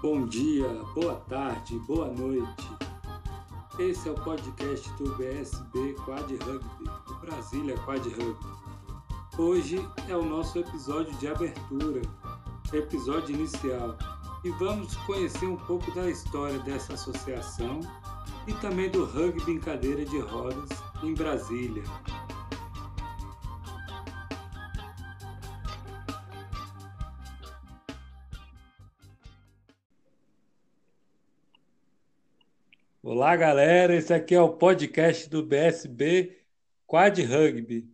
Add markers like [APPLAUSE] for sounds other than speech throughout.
Bom dia, boa tarde, boa noite. Esse é o podcast do BSB Quad Rugby, do Brasília Quad Rugby. Hoje é o nosso episódio de abertura, episódio inicial, e vamos conhecer um pouco da história dessa associação e também do rugby em cadeira de rodas em Brasília. Olá, galera. Esse aqui é o podcast do BSB Quad Rugby.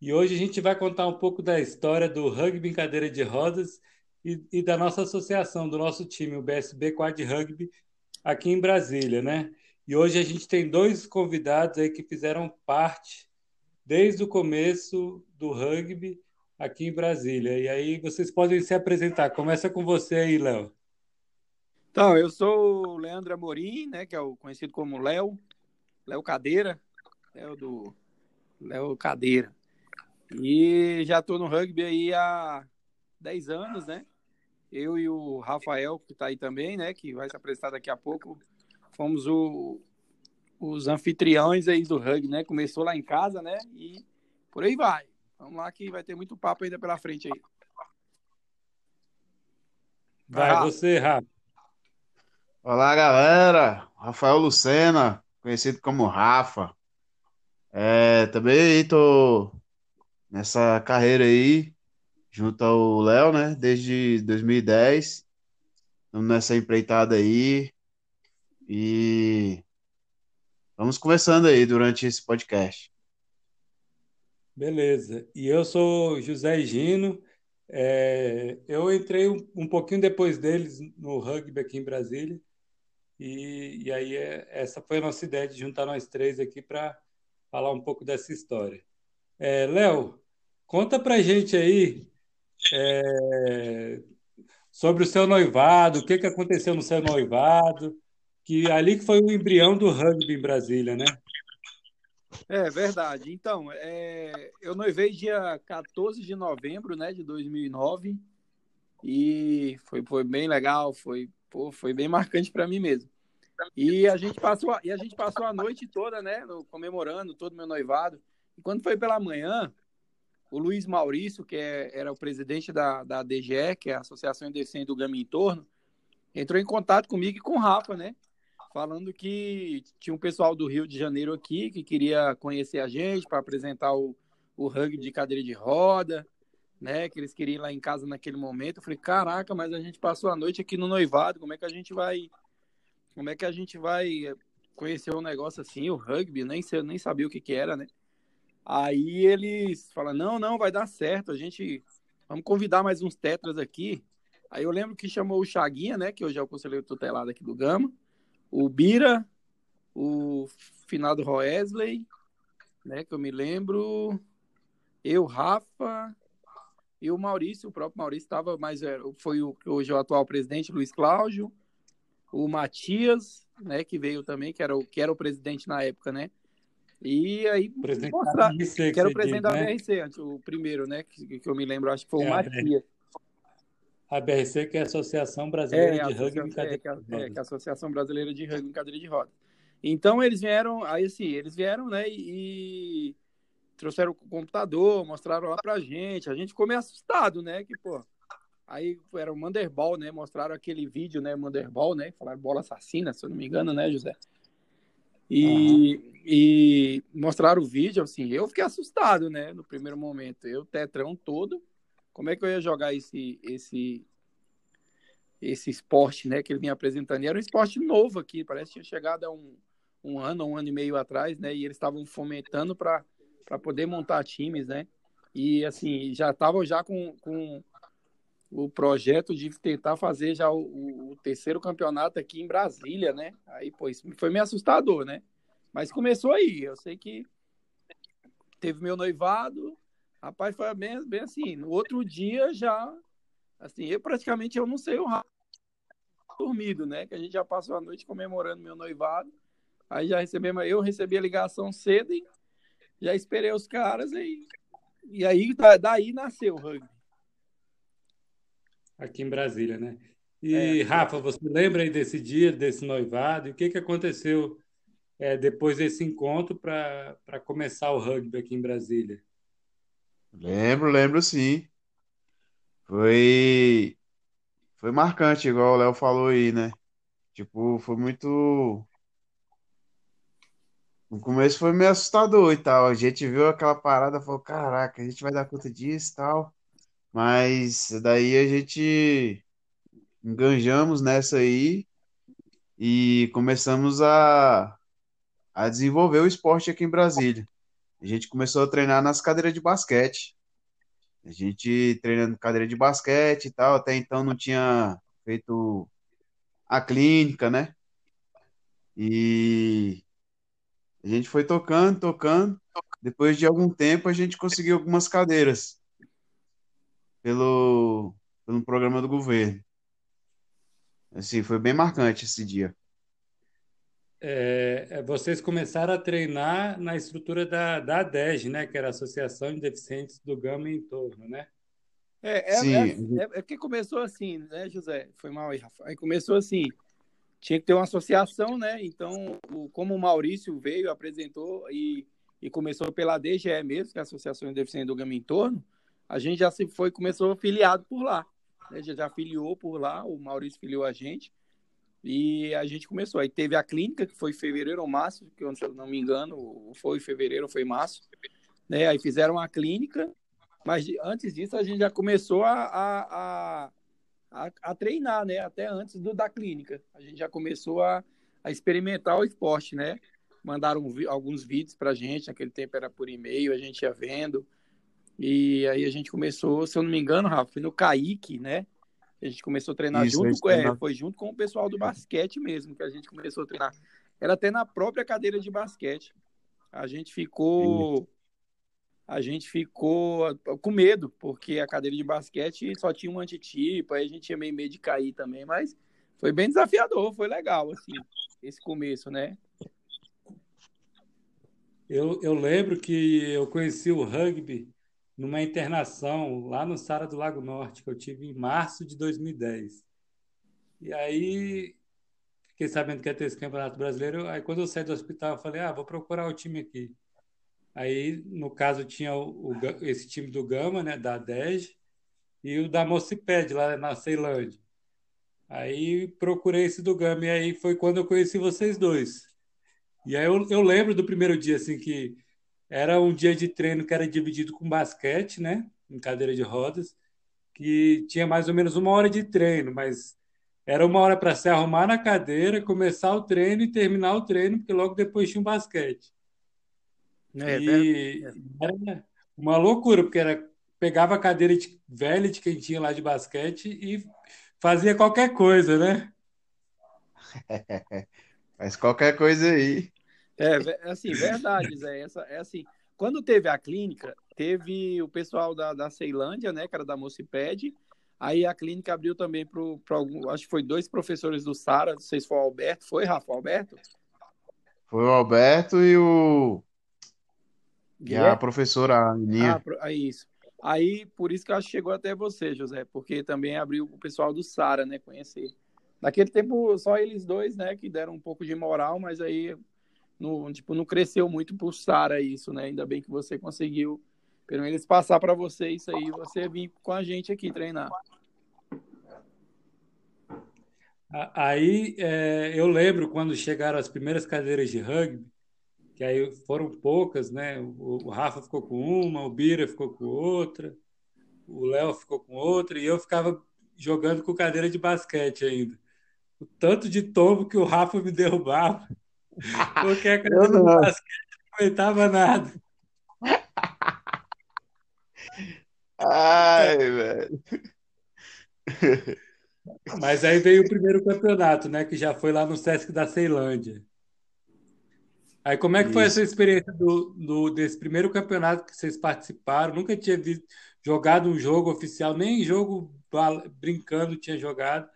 E hoje a gente vai contar um pouco da história do rugby em cadeira de rodas e, e da nossa associação, do nosso time, o BSB Quad Rugby, aqui em Brasília, né? E hoje a gente tem dois convidados aí que fizeram parte desde o começo do rugby aqui em Brasília. E aí vocês podem se apresentar. Começa com você aí, Léo. Então, eu sou o Leandro Amorim, né, que é o conhecido como Léo, Léo Cadeira, Léo do Léo Cadeira. E já estou no rugby aí há 10 anos, né? Eu e o Rafael, que está aí também, né, que vai se apresentar daqui a pouco, fomos o, os anfitriões aí do rugby, né? Começou lá em casa, né? E por aí vai. Vamos lá que vai ter muito papo ainda pela frente aí. Vai, vai você, Rafa. Olá, galera. Rafael Lucena, conhecido como Rafa. É, também estou nessa carreira aí, junto ao Léo, né? Desde 2010. Estamos nessa empreitada aí. E vamos conversando aí durante esse podcast. Beleza. E eu sou José Gino. É, eu entrei um, um pouquinho depois deles no rugby aqui em Brasília. E, e aí é, essa foi a nossa ideia de juntar nós três aqui para falar um pouco dessa história. É, Léo, conta para gente aí é, sobre o seu noivado, o que, que aconteceu no seu noivado, que ali que foi o embrião do rugby em Brasília, né? É verdade. Então, é, eu noivei dia 14 de novembro né, de 2009 e foi, foi bem legal, foi, pô, foi bem marcante para mim mesmo. E a gente passou, e a gente passou a noite toda, né, no, comemorando todo meu noivado. E quando foi pela manhã, o Luiz Maurício, que é, era o presidente da, da DGE, que é a Associação Indecente do Gama em Torno, entrou em contato comigo e com o Rafa, né? Falando que tinha um pessoal do Rio de Janeiro aqui que queria conhecer a gente para apresentar o, o rugby de cadeira de roda, né? Que eles queriam ir lá em casa naquele momento. Eu falei, caraca, mas a gente passou a noite aqui no noivado, como é que a gente vai como é que a gente vai conhecer um negócio assim, o rugby, nem, sei, nem sabia o que, que era, né? Aí eles falam, não, não, vai dar certo, a gente, vamos convidar mais uns tetras aqui. Aí eu lembro que chamou o Chaguinha, né, que hoje é o conselheiro tutelado aqui do Gama, o Bira, o finado Roesley, né, que eu me lembro, eu, Rafa, e o Maurício, o próprio Maurício estava mais, foi o hoje é o atual presidente, Luiz Cláudio, o Matias, né, que veio também, que era o, que era o presidente na época, né? E aí presidente mostrar, da BRC, que era o presidente diz, da né? BRC, o primeiro, né, que, que eu me lembro, acho que foi é, o Matias. A BRC, que é a Associação Brasileira é, de Rugby em Cadeira é, de Rodas. É, que é a Associação Brasileira de Rugby em Cadeira de Rodas. Então eles vieram, aí assim, eles vieram, né, e, e trouxeram o computador, mostraram lá pra gente, a gente ficou meio assustado, né, que, pô, Aí era o Manderball, né? Mostraram aquele vídeo, né? Manderball, né? Falaram bola assassina, se eu não me engano, né, José? E, uhum. e mostraram o vídeo, assim, eu fiquei assustado, né? No primeiro momento. Eu, tetrão todo, como é que eu ia jogar esse, esse, esse esporte, né? Que ele vinha apresentando. E era um esporte novo aqui, parece que tinha chegado há um, um ano, um ano e meio atrás, né? E eles estavam fomentando para poder montar times, né? E assim, já estavam já com, com o projeto de tentar fazer já o, o, terceiro campeonato aqui em Brasília, né? Aí, pô, foi meio assustador, né? Mas começou aí. Eu sei que teve meu noivado, rapaz, foi bem, bem assim. No outro dia já, assim, eu praticamente eu não sei o dormido, né? Que a gente já passou a noite comemorando meu noivado. Aí já recebemos, eu recebi a ligação cedo e já esperei os caras e, e aí daí nasceu o rugby aqui em Brasília, né? E, É, Rafa, você lembra aí desse dia, desse noivado? E o que que aconteceu é, depois desse encontro para para começar o rugby aqui em Brasília? Lembro, lembro sim. Foi, foi marcante, igual o Léo falou aí, né? Tipo, foi muito. No começo foi meio assustador e tal. A gente viu aquela parada e falou: caraca, a gente vai dar conta disso e tal. Mas daí a gente enganjamos nessa aí e começamos a, a desenvolver o esporte aqui em Brasília. A gente começou a treinar nas cadeiras de basquete. A gente treinando cadeira de basquete e tal. Até então não tinha feito a clínica, né? E a gente foi tocando, tocando. Depois de algum tempo, a gente conseguiu algumas cadeiras pelo, pelo programa do governo. Assim, foi bem marcante esse dia. É, é, vocês começaram a treinar na estrutura da, da ADEG, né? Que era a Associação de Deficientes do Gama e Entorno, né? é, é, Sim, é, é que começou assim, né, José? Foi mal aí, Rafa. Aí começou assim, tinha que ter uma associação, né? Então, o- como o Maurício veio, apresentou e, e começou pela DGE mesmo, que é a Associação de Deficientes do Gama e Entorno, a gente já se foi, começou afiliado por lá. Né? Já, já filiou por lá, o Maurício filiou a gente. E a gente começou. Aí teve a clínica, que foi em fevereiro ou março, que eu, não me engano, foi fevereiro ou foi março. Né? Aí fizeram a clínica, mas antes disso a gente já começou a, a, a, a- treinar, né? Até antes do, da clínica. A gente já começou a, a experimentar o esporte, né? Mandaram alguns vídeos pra gente, naquele tempo era por e-mail, a gente ia vendo. E aí a gente começou, se eu não me engano, Rafa, foi no Kaique, né? A gente começou a treinar isso, junto é, foi junto com o pessoal do basquete mesmo, que a gente começou a treinar. Era até na própria cadeira de basquete. A gente ficou a gente ficou com medo, porque a cadeira de basquete só tinha um antitipo, aí a gente tinha meio medo de cair também, mas foi bem desafiador, foi legal, assim, esse começo, né? Eu, eu lembro que eu conheci o rugby numa internação lá no Sara do Lago Norte, que eu tive em março de 2010. E aí fiquei sabendo que ia ter esse campeonato brasileiro. Aí quando eu saí do hospital, eu falei, ah, vou procurar o time aqui. Aí, no caso, tinha o, o esse time do Gama, né, da DEG, e o da Mociped, lá na Ceilândia. Aí procurei esse do Gama, e aí foi quando eu conheci vocês dois. E aí eu, eu lembro do primeiro dia, assim, que era um dia de treino que era dividido com basquete, né, em cadeira de rodas, que tinha mais ou menos uma hora de treino, mas era uma hora para se arrumar na cadeira, começar o treino e terminar o treino, porque logo depois tinha um basquete. É, E era uma loucura, porque era, pegava a cadeira de, velha de quem tinha lá de basquete e fazia qualquer coisa, né? [LAUGHS] Faz qualquer coisa aí. É, assim, verdade, Zé. Essa, é assim, quando teve a clínica, teve o pessoal da, da Ceilândia, né, que era da Mociped, aí a clínica abriu também para algum, acho que foi dois professores do Sara, não sei se foi o Alberto, foi, Rafa, Alberto? Foi o Alberto e o e a professora Ah, Aninha. aí isso. Aí, por isso que acho que chegou até você, José, porque também abriu o pessoal do Sara, né, conhecer. Naquele tempo, só eles dois, né, que deram um pouco de moral, mas aí, no, tipo, não cresceu muito pro Sara isso, né, ainda bem que você conseguiu, pelo menos, passar para você isso aí, você vir com a gente aqui treinar. Aí é, eu lembro quando chegaram as primeiras cadeiras de rugby, que aí foram poucas, né? O, o Rafa ficou com uma, o Bira ficou com outra, o Léo ficou com outra, e eu ficava jogando com cadeira de basquete ainda. O tanto de tombo que o Rafa me [LAUGHS] derrubava, porque a de não. basquete não aguentava nada. Ai, velho. Mas aí veio o primeiro campeonato, né? Que já foi lá no Sesc da Ceilândia. Aí como é que foi essa experiência do, do- desse primeiro campeonato que vocês participaram? Nunca tinha visto, jogado um jogo oficial, nem jogo brincando tinha jogado.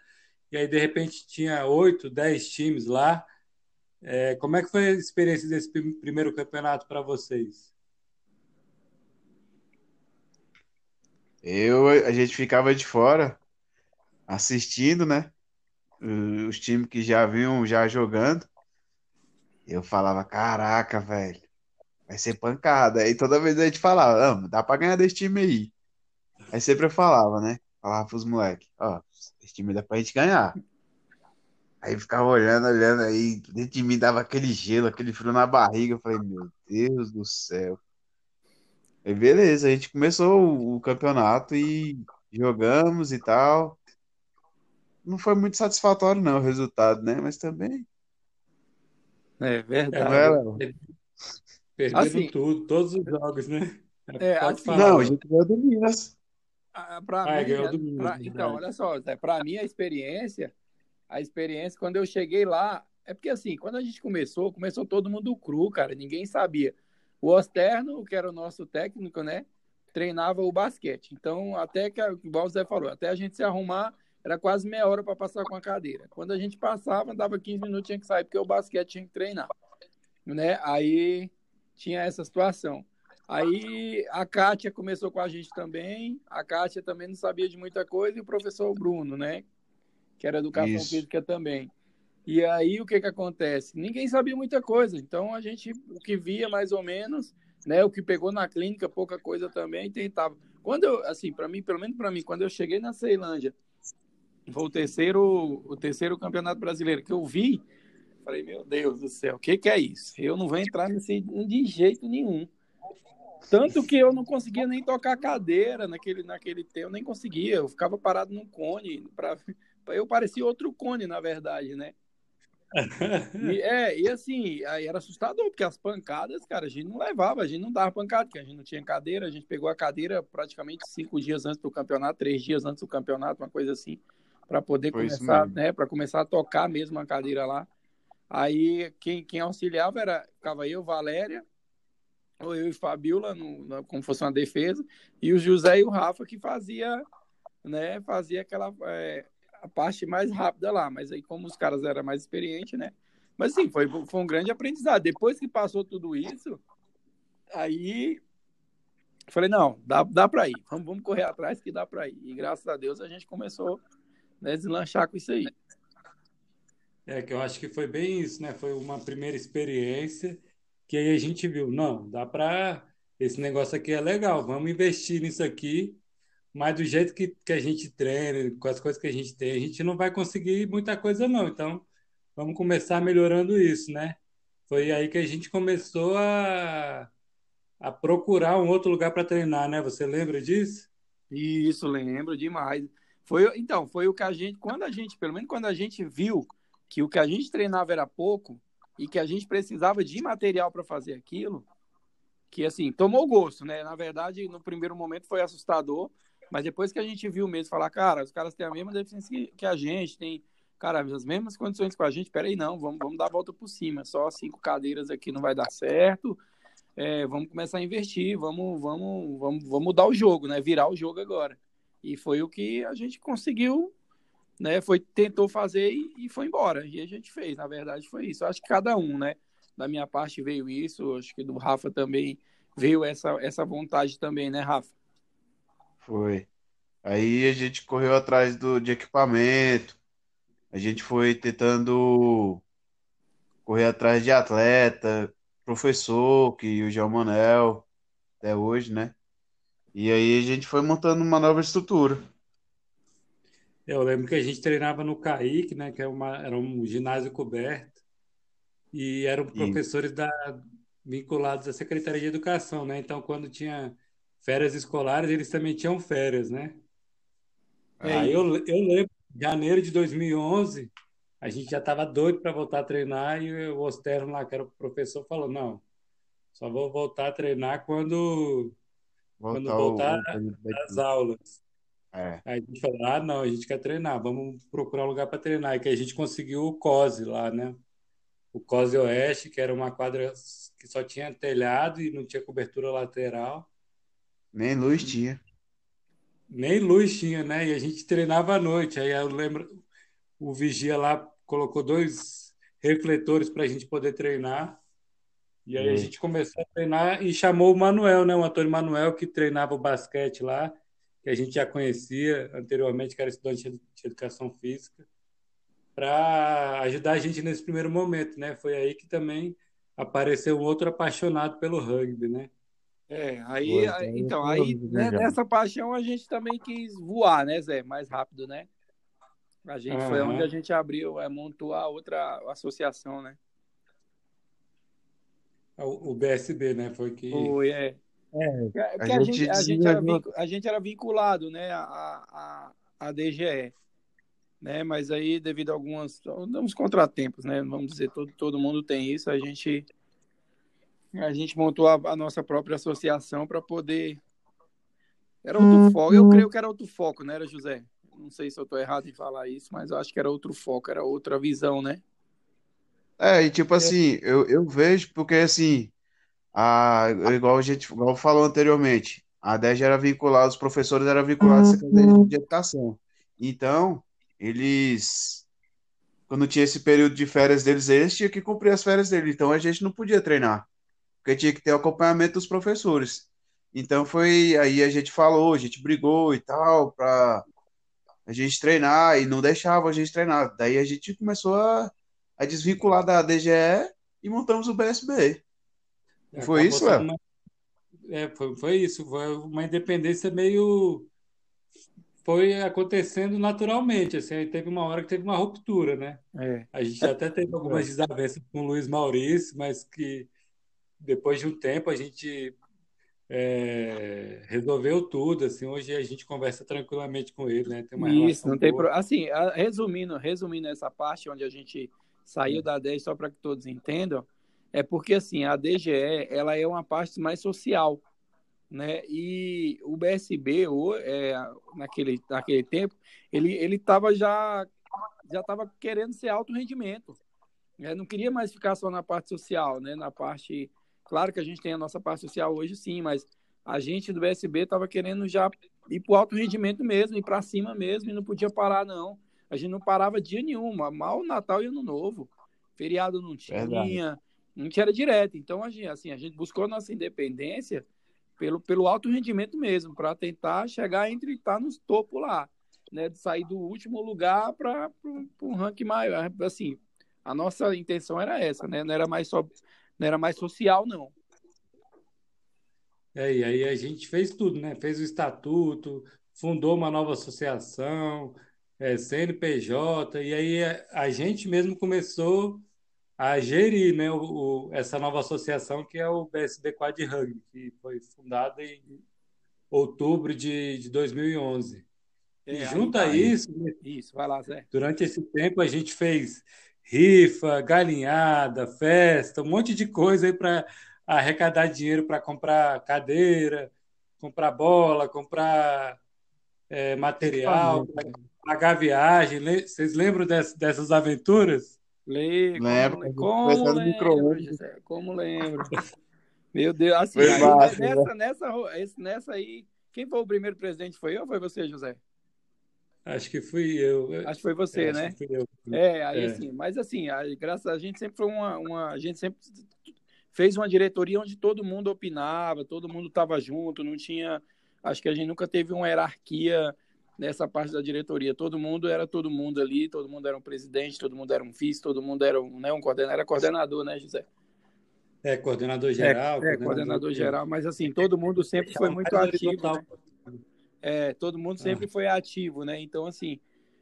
E aí, de repente, tinha oito, dez times lá. É, como é que foi a experiência desse prim- primeiro campeonato para vocês? Eu, a gente ficava de fora assistindo, né? os times que já vinham já jogando. Eu falava, caraca, velho, vai ser pancada. Aí toda vez a gente falava, ah, dá pra ganhar desse time aí. Aí sempre eu falava, né? Falava pros moleques, ó, esse time dá pra gente ganhar. Aí ficava olhando, olhando, aí dentro de mim dava aquele gelo, aquele frio na barriga. Eu falei, meu Deus do céu. Aí beleza, a gente começou o, campeonato e jogamos e tal. Não foi muito satisfatório, não, o resultado, né? Mas também. É É, verdade. Não é, perderam Assim, tudo, todos os jogos, né? é, Pode assim, falar, Não, a gente ganhou do Minas. pra Ah, é, mim, ganhou é- do Minas, pra- então, olha só, pra mim a experiência, a experiência, quando eu cheguei lá, é porque assim, quando a gente começou, começou todo mundo cru, cara, ninguém sabia. O Osterno, que era o nosso técnico, né, treinava o basquete. Então, até que, igual o Zé falou, até a gente se arrumar, era quase meia hora para passar com a cadeira. Quando a gente passava, dava 15 minutos, tinha que sair, porque o basquete tinha que treinar, né? Aí tinha essa situação. Aí a Kátia começou com a gente também. A Kátia também não sabia de muita coisa, e o professor Bruno, né? Que era educação Isso. física também. E aí o que que acontece? Ninguém sabia muita coisa. Então a gente, o que via mais ou menos, né? O que pegou na clínica, pouca coisa também, tentava. Quando eu, assim, para mim, pelo menos para mim, quando eu cheguei na Ceilândia, foi o terceiro, o terceiro campeonato brasileiro que eu vi, falei, meu Deus do céu, o que que é isso? Eu não vou entrar nesse de jeito nenhum. Tanto que eu não conseguia nem tocar cadeira naquele, naquele tempo, eu nem conseguia. Eu ficava parado num cone. Pra, eu parecia outro cone, na verdade, né? E, [LAUGHS] é, e assim, aí era assustador, porque as pancadas, cara, a gente não levava, a gente não dava pancada, porque a gente não tinha cadeira, a gente pegou a cadeira praticamente cinco dias antes do campeonato, três dias antes do campeonato, uma coisa assim, para poder Foi começar, né, para começar a tocar mesmo a cadeira lá. Aí quem, quem auxiliava era, ficava eu, Valéria, ou eu e Fabiola, no, no- como fosse uma defesa, e o José e o Rafa que fazia, né, fazia aquela é, a parte mais rápida lá, mas aí como os caras eram mais experientes, né? Mas sim, foi, foi um grande aprendizado. Depois que passou tudo isso, aí falei, não, dá, dá para ir, vamos, vamos correr atrás que dá para ir. E graças a Deus a gente começou né, a deslanchar com isso aí. É que eu acho que foi bem isso, né? Foi uma primeira experiência que aí a gente viu, não, dá para esse negócio aqui é legal, vamos investir nisso aqui, mas do jeito que, que a gente treina, com as coisas que a gente tem, a gente não vai conseguir muita coisa não. Então, vamos começar melhorando isso, né? Foi aí que a gente começou a, a procurar um outro lugar para treinar, né? Você lembra disso? Isso, lembro demais. Foi, então, foi o que a gente, quando a gente, pelo menos quando a gente viu que o que a gente treinava era pouco e que a gente precisava de material para fazer aquilo, que assim, tomou gosto, né? Na verdade, no primeiro momento foi assustador, mas depois que a gente viu mesmo falar, cara, os caras têm a mesma deficiência que, a gente, tem, cara, as mesmas condições com a gente, peraí, não, vamos, vamos dar a volta por cima, só cinco cadeiras aqui não vai dar certo, é, vamos começar a investir, vamos, vamos, vamos, vamos mudar o jogo, né? Virar o jogo agora. E foi o que a gente conseguiu, né? Foi, tentou fazer e, e foi embora. E a gente fez, na verdade, foi isso. Acho que cada um, né? Da minha parte veio isso, acho que do Rafa também veio essa, essa vontade também, né, Rafa? Foi. Aí a gente correu atrás do, de equipamento, a gente foi tentando correr atrás de atleta, professor, que o João Manel, até hoje, né? E aí a gente foi montando uma nova estrutura. Eu lembro que a gente treinava no CAIC, né? Que é uma, era um ginásio coberto, e eram E professores da, vinculados à Secretaria de Educação, né? Então, quando tinha férias escolares, eles também tinham férias, né? É Aí eu, eu lembro, em janeiro de 2011, a gente já estava doido para voltar a treinar e o Osterno lá, que era o professor, falou, não, só vou voltar a treinar quando, quando voltar voltar o, letivo. aulas. É, Aí a gente falou, ah, não, a gente quer treinar, vamos procurar um lugar para treinar. E que a gente conseguiu o COSE lá, né? O COSE Oeste, que era uma quadra que só tinha telhado e não tinha cobertura lateral. Nem luz tinha. Nem luz tinha, né? E a gente treinava à noite. Aí eu lembro, o vigia lá colocou dois refletores para a gente poder treinar. E aí a Foi. gente começou a treinar e chamou o Manuel, né? O Antônio Manuel, que treinava o basquete lá, que a gente já conhecia anteriormente, que era estudante de educação física. para ajudar a gente nesse primeiro momento, né? Foi aí que também apareceu um outro apaixonado pelo rugby, né? É, aí, aí então, aí né, nessa paixão a gente também quis voar, né, Zé? Mais rápido, né? A gente uhum. foi onde a gente abriu, é, montou a outra associação, né? O, o BSB, né? Foi que. Foi, é. é, é a, gente, a, gente, era, a gente era vinculado, né, a, a, a DGE né? Mas aí, devido a algumas uns contratempos, né? Vamos dizer, todo, todo mundo tem isso. A gente a gente montou a, a nossa própria associação para poder. Era outro uhum. foco. Eu creio que era outro foco, né, era José? Não sei se eu estou errado em falar isso, mas eu acho que era outro foco, era outra visão, né? É, e tipo assim, eu, eu vejo porque assim, a, igual a gente igual falou anteriormente, a DEG era vinculada, os professores eram vinculados à Secretaria de Educação. Então, eles quando tinha esse período de férias deles, eles tinham que cumprir as férias deles, então a gente não podia treinar, porque tinha que ter acompanhamento dos professores. Então foi aí a gente falou, a gente brigou e tal para a gente treinar e não deixava a gente treinar. Daí a gente começou a, a desvincular da DGE e montamos o BSB. É, foi isso, Léo? É, foi, foi isso. Foi uma independência meio foi acontecendo naturalmente. Assim, aí teve uma hora que teve uma ruptura, né? É. A gente até teve algumas desavenças com o Luiz Maurício, mas que depois de um tempo a gente é, resolveu tudo. Assim, hoje a gente conversa tranquilamente com ele, né? Isso, não tem problema. Assim, resumindo, resumindo essa parte onde a gente saiu da 10, só para que todos entendam, é porque assim a DGE ela é uma parte mais social né? E o BSB, ou, é, naquele, naquele tempo, ele ele estava já já estava querendo ser alto rendimento, né? não queria mais ficar só na parte social, né? Na parte, claro que a gente tem a nossa parte social hoje, sim, mas a gente do BSB estava querendo já ir para o alto rendimento mesmo, ir para cima mesmo, e não podia parar não. A gente não parava dia nenhum, mal Natal e Ano Novo, feriado não tinha, Verdade. não tinha era direto. Então a gente, assim, a gente buscou a nossa independência pelo, pelo alto rendimento mesmo, para tentar chegar entre estar nos topo lá, né? De sair do último lugar para um ranking maior. Assim, a nossa intenção era essa, né? Não era mais só, não era mais social, não. É, e aí a gente fez tudo, né? Fez o estatuto, fundou uma nova associação, é, CNPJ, e aí a, a gente mesmo começou a gerir né, o, o, essa nova associação que é o BSB Quad Rugby, que foi fundada em outubro de, de 2011. É, e junto a isso, isso vai lá, Zé. durante esse tempo a gente fez rifa, galinhada, festa, um monte de coisa aí para arrecadar dinheiro para comprar cadeira, comprar bola, comprar é, material, pagar viagem. Vocês lembram dessas aventuras? Lembro, lembro, como, lembro, Gisele, como lembro. Meu Deus, assim, aí, massa, nessa, né? nessa, nessa aí, quem foi o primeiro presidente? Foi eu ou foi você, José? Acho que fui eu. Acho que foi você, é, né? É, aí é. assim, mas assim, a, graças a gente sempre foi uma, uma. A gente sempre fez uma diretoria onde todo mundo opinava, todo mundo estava junto, não tinha. Acho que a gente nunca teve uma hierarquia nessa parte da diretoria. Todo mundo era todo mundo ali, todo mundo era um presidente, todo mundo era um vice, todo mundo era um, né, um coordenador, era coordenador, né, José? É, coordenador geral. É, é coordenador, geral, mas assim, todo mundo sempre foi [LAUGHS] muito ativo. Né? É, todo mundo sempre ah. foi ativo, né? Então, assim,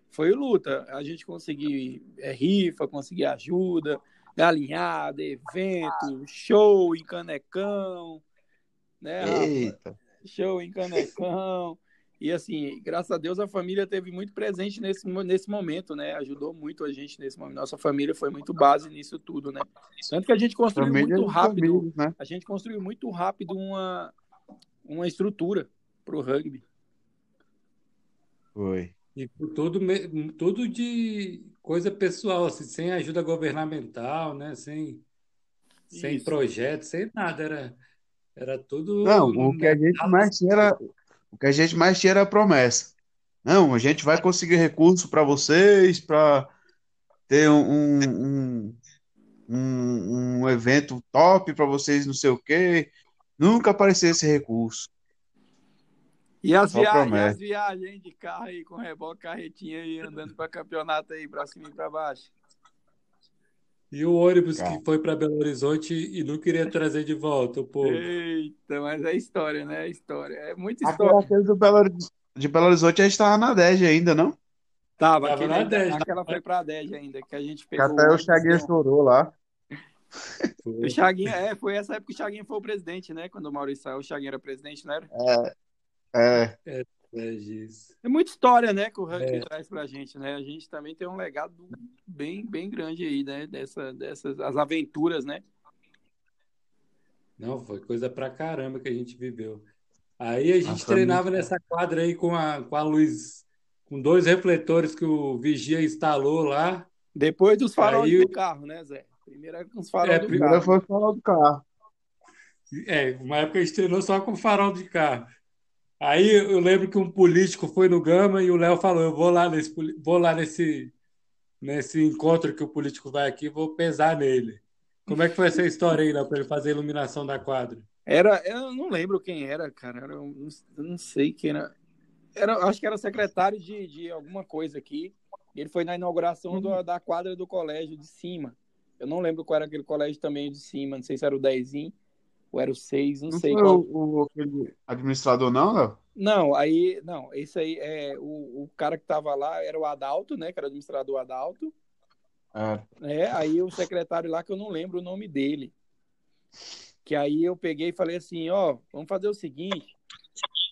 foi luta. A gente conseguiu é, rifa, conseguir ajuda, galinhada, evento, show em canecão, né? Eita. Show em canecão. E assim, graças a Deus a família teve muito presente nesse, nesse momento, né? Ajudou muito a gente nesse momento. Nossa família foi muito base nisso tudo, né? Tanto que a gente construiu família muito rápido, família, né? a gente construiu muito rápido uma, uma estrutura para o rugby. Foi. E tudo, tudo de coisa pessoal, assim, sem ajuda governamental, né? Sem, sem projeto, sem nada. Era, era tudo. Não, o que a gente mais tinha era o que a gente mais tinha era a promessa. Não, a gente vai conseguir recurso para vocês, para ter um, um, um, um, evento top para vocês, não sei o quê. Nunca apareceu esse recurso. E as, via... as viagens de carro aí, com reboque, carretinha aí, andando para campeonato aí, para cima e para baixo. E o ônibus Cara. que foi para Belo Horizonte e não queria trazer de volta o povo. Eita, mas é história, né? É história. É muita história. Do Belo, de Belo Horizonte a gente tava na DEG ainda, não? Tava, tava na DEG. Aquela foi pra DEG ainda, que a gente pegou. Até o Chaguinha chorou lá. [LAUGHS] O Chaguinha, é, foi essa época que o Chaguinha foi o presidente, né? Quando o Maurício saiu, o Chaguinha era presidente, não era? É. É. É, é, é muita história, né, que o ranking é. traz pra gente, né? A gente também tem um legado bem, bem grande aí, né? Dessa, dessas as aventuras, né? Não, foi coisa pra caramba que a gente viveu. Aí a gente Nossa, treinava nessa quadra aí com a, com a luz, com dois refletores que o vigia instalou lá. Depois dos faróis aí, do carro, né, Zé? Primeiro era com os faróis é, do primeiro carro. foi o farol do carro. É, uma época a gente treinou só com farol de carro. Aí eu lembro que um político foi no Gama e o Léo falou: Eu vou lá nesse, vou lá nesse, nesse encontro que o político vai aqui, vou pesar nele. Como é que foi essa história aí, Léo, para ele fazer a iluminação da quadra? Era, eu não lembro quem era, cara. Era, eu não sei quem era. era. Acho que era secretário de, de alguma coisa aqui. Ele foi na inauguração do, da quadra do colégio de cima. Eu não lembro qual era aquele colégio também de cima. Não sei se era o Dezinho ou era o 6, não, não sei. Foi qual... o, o administrador, não, Léo? Não, aí, não, esse aí é o, o cara que tava lá era o Adalto, né? Que era o administrador Adalto. É. é. Aí o secretário lá, que eu não lembro o nome dele. Que aí eu peguei e falei assim, ó, vamos fazer o seguinte.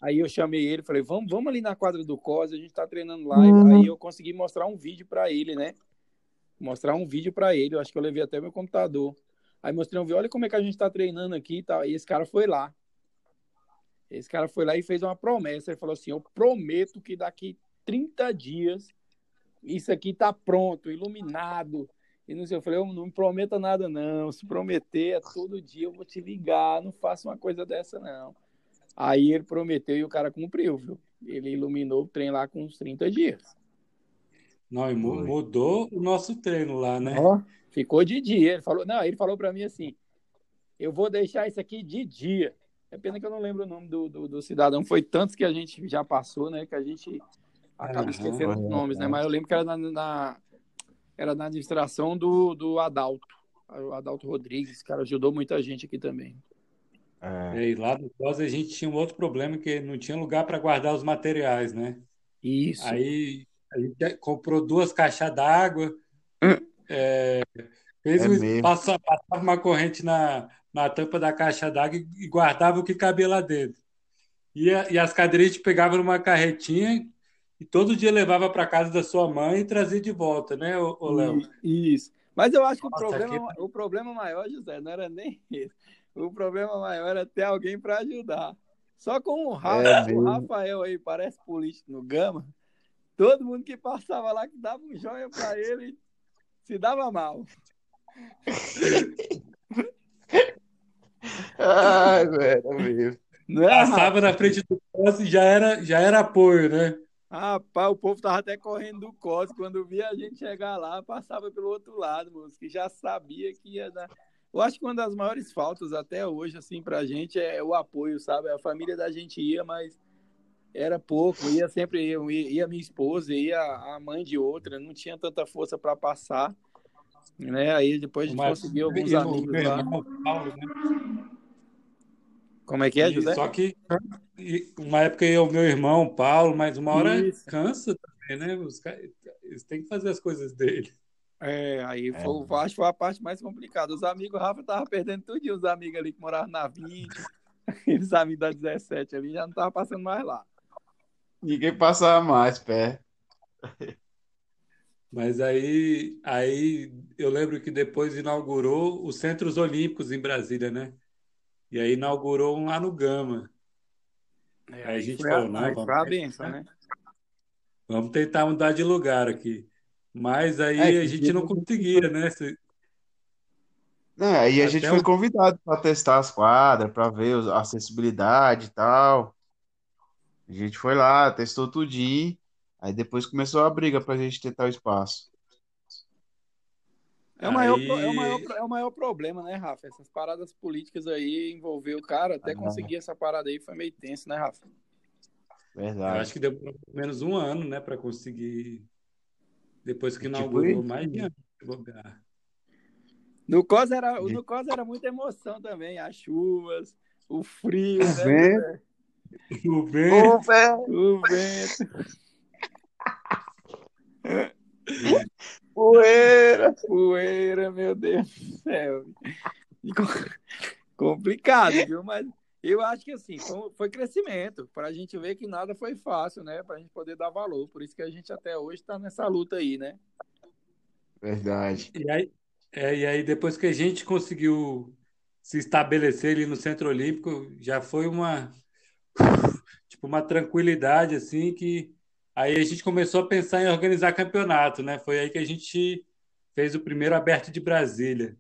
Aí eu chamei ele, falei, vamos, vamos ali na quadra do COS, a gente tá treinando lá. Uhum. Aí eu consegui mostrar um vídeo para ele, né? Mostrar um vídeo para ele, eu acho que eu levei até meu computador. Aí mostrei um vídeo, olha como é que a gente tá treinando aqui e tal. E esse cara foi lá. Esse cara foi lá e fez uma promessa. Ele falou assim: Eu prometo que daqui 30 dias isso aqui tá pronto, iluminado. E não sei, eu falei, eu não me prometa nada, não. Se prometer, é todo dia eu vou te ligar, não faça uma coisa dessa, não. Aí ele prometeu e o cara cumpriu, viu? Ele iluminou o trem lá com uns 30 dias. Não, e mudou o nosso treino lá, né? Ó, ficou de dia. Ele falou, não, ele falou para mim assim: eu vou deixar isso aqui de dia. É pena que eu não lembro o nome do, do, do cidadão. Foi tantos que a gente já passou, né? Que a gente acaba esquecendo os nomes, né? Mas eu lembro que era na, na era na administração do, do Adalto. O Adalto Rodrigues, cara, ajudou muita gente aqui também. É. E lá no Pós a gente tinha um outro problema que não tinha lugar para guardar os materiais, né? Isso. Aí a gente comprou duas caixas d'água, hum. É, fez é um, passava, passava uma corrente na, na tampa da caixa d'água e guardava o que cabia lá dentro. E, a, e as cadeiras a gente pegava numa carretinha e todo dia levava para casa da sua mãe e trazia de volta, né, o Léo? Isso. Mas eu acho que Nossa, o, problema, aqui... o problema maior, José, não era nem [LAUGHS] isso. O problema maior era ter alguém para ajudar. Só com o, Rafa, é o Rafael aí, parece político no Gama, todo mundo que passava lá que dava um joia para ele se dava mal. Ai, velho, mesmo. Não é, Passava na frente do poste e já era, já era apoio, né? Rapaz, o povo tava até correndo do COS. Quando via a gente chegar lá, passava pelo outro lado, moço, que já sabia que ia dar. Eu acho que uma das maiores faltas até hoje, assim, pra gente é o apoio, sabe? A família da gente ia, mas era pouco. Ia sempre eu, ia minha esposa, ia a mãe de outra, não tinha tanta força para passar. Né? Aí depois a gente mas, conseguiu alguns amigos lá. Paulo, né? Como é que é, José? Só que uma época eu, meu irmão, Paulo, mas uma hora Isso. cansa também, né? Os caras, eles têm que fazer as coisas dele. É, aí é. Foi, acho que foi a parte mais complicada. Os amigos, o Rafa estavam perdendo tudo, os amigos ali que moravam na 20, aqueles [LAUGHS] amigos da 17 ali, já não estavam passando mais lá. Ninguém passava mais, pé. [LAUGHS] Mas aí, aí eu lembro que depois inaugurou os Centros Olímpicos em Brasília, né? E aí inaugurou um lá no Gama. É, aí a gente falou, a, não, vamos, a benção, né? vamos tentar mudar de lugar aqui. Mas aí é, a gente não conseguia, né? Se... É, aí a gente foi convidado para testar as quadras, para ver a acessibilidade e tal. A gente foi lá, testou tudinho. Aí depois começou a briga para a gente tentar o espaço. É o, maior, aí... é, o maior, é o maior problema, né, Rafa? Essas paradas políticas aí envolveu o cara, até ah, conseguir essa parada aí foi meio tenso, né, Rafa? Verdade. Eu acho que demorou pelo menos um ano, né, para conseguir. Depois que tipo inaugurou isso. mais de ano de lugar. No COS era, no COS era muita emoção também, as chuvas, o frio, O vento. O vento. O [LAUGHS] vento, Poeira. poeira, meu Deus do céu. Com- Complicado, viu? Mas eu acho que assim, foi, foi crescimento, para a gente ver que nada foi fácil, né? Para a gente poder dar valor. Por isso que a gente até hoje está nessa luta aí, né? Verdade. E aí, é, e aí, depois que a gente conseguiu se estabelecer ali no Centro Olímpico, já foi uma, [LAUGHS] tipo, uma tranquilidade, assim, que aí a gente começou a pensar em organizar campeonato, né? Foi aí que a gente fez o primeiro Aberto de Brasília.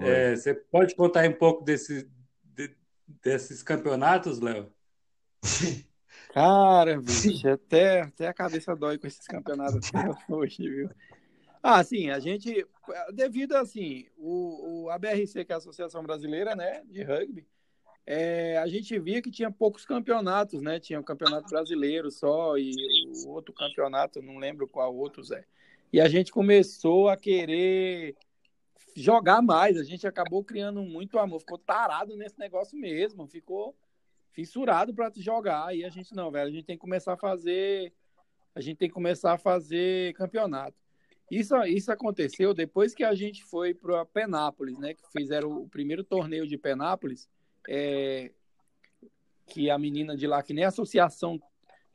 É, você pode contar um pouco desse, de- desses campeonatos, Léo? [LAUGHS] Cara, bicho, até, até a cabeça dói com esses campeonatos hoje, viu? Ah, sim, a gente, devido assim, o, o ABRC, que é a Associação Brasileira, né, de rugby, é, a gente via que tinha poucos campeonatos, né? Tinha o campeonato brasileiro só e o outro campeonato, não lembro qual outro, Zé. E a gente começou a querer jogar mais, a gente acabou criando muito amor, ficou tarado nesse negócio mesmo, ficou fissurado para jogar. E a gente não, velho, a gente tem que começar a fazer, a gente tem que começar a fazer campeonato. Isso, isso aconteceu depois que a gente foi para Penápolis, né? Que fizeram o primeiro torneio de Penápolis, é, que a menina de lá, que nem associação,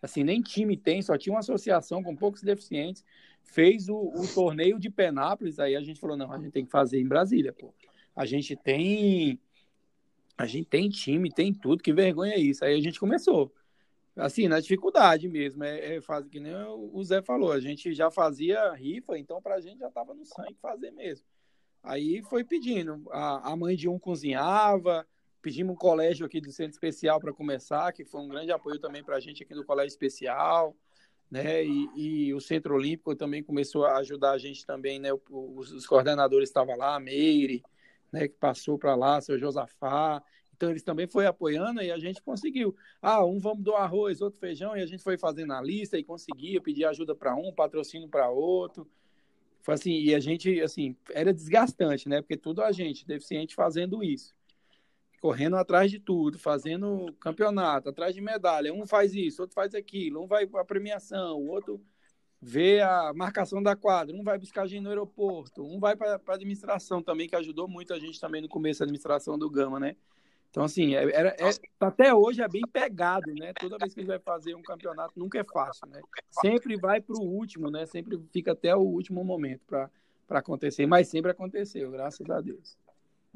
assim, nem time tem, só tinha uma associação com poucos deficientes, fez o, o torneio de Penápolis. Aí a gente falou: não, a gente tem que fazer em Brasília, pô. A gente tem a gente tem time, tem tudo, que vergonha é isso. Aí a gente começou. Assim, na dificuldade mesmo. É, é que nem o Zé falou, a gente já fazia rifa, então pra gente já tava no sangue fazer mesmo. Aí foi pedindo. A, a mãe de um cozinhava, pedimos um colégio aqui do Centro Especial para começar, que foi um grande apoio também para a gente aqui no Colégio Especial. Né? E, e, o Centro Olímpico também começou a ajudar a gente também, né? Os, os coordenadores estavam lá, a Meire, né, que passou para lá, seu Josafá. Então eles também foi apoiando e a gente conseguiu. Ah, um vamos do arroz, outro feijão, e a gente foi fazendo a lista e conseguia pedir ajuda para um, patrocínio para outro. Foi assim, e a gente, assim, era desgastante, né? Porque tudo a gente, deficiente, fazendo isso. Correndo atrás de tudo, fazendo campeonato, atrás de medalha. Um faz isso, outro faz aquilo, um vai para a premiação, o outro vê a marcação da quadra, um vai buscar a gente no aeroporto, um vai para a administração também, que ajudou muito a gente também no começo da administração do Gama, né? Então, assim, era, é, até hoje é bem pegado, né? Toda vez que a gente vai fazer um campeonato, nunca é fácil, né? Sempre vai para o último, né? Sempre fica até o último momento para acontecer, mas sempre aconteceu, graças a Deus.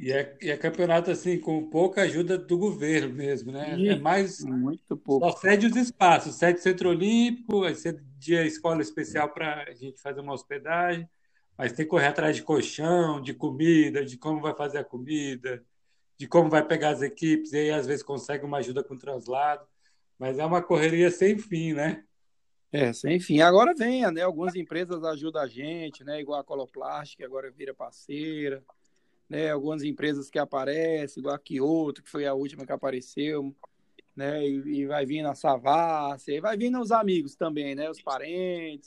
E é, e é campeonato, assim, com pouca ajuda do governo mesmo, né? E é mais... Muito pouco. Só cede os espaços, cede Centro Olímpico, aí cede dia escola especial para a gente fazer uma hospedagem, mas tem que correr atrás de colchão, de comida, de como vai fazer a comida, de como vai pegar as equipes, e aí às vezes consegue uma ajuda com translado, mas é uma correria sem fim, né? É, sem fim. Agora venha, né? Algumas empresas ajudam a gente, né? Igual a Coloplast, que agora vira parceira, né? Algumas empresas que aparecem, igual a Kyoto, que foi a última que apareceu, né? E, e vai vindo a Savassi, vai vindo os amigos também, né? Os parentes,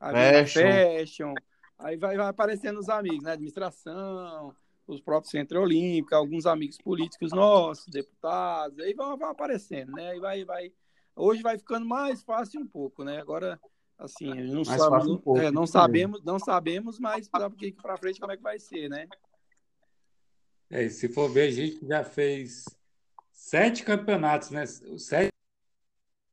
A a fashion. fashion, aí vai, vai aparecendo os amigos, né? Administração, os próprios Centro Olímpico, alguns amigos políticos nossos, deputados, aí vão, vão aparecendo, né? E vai, vai. Hoje vai ficando mais fácil um pouco, né? Agora, assim, não, Mais sabe, um pouco, é, não sabemos, não sabemos, mas daqui para frente como é que vai ser, né? É, e se for ver, a gente já fez sete campeonatos, né? Sete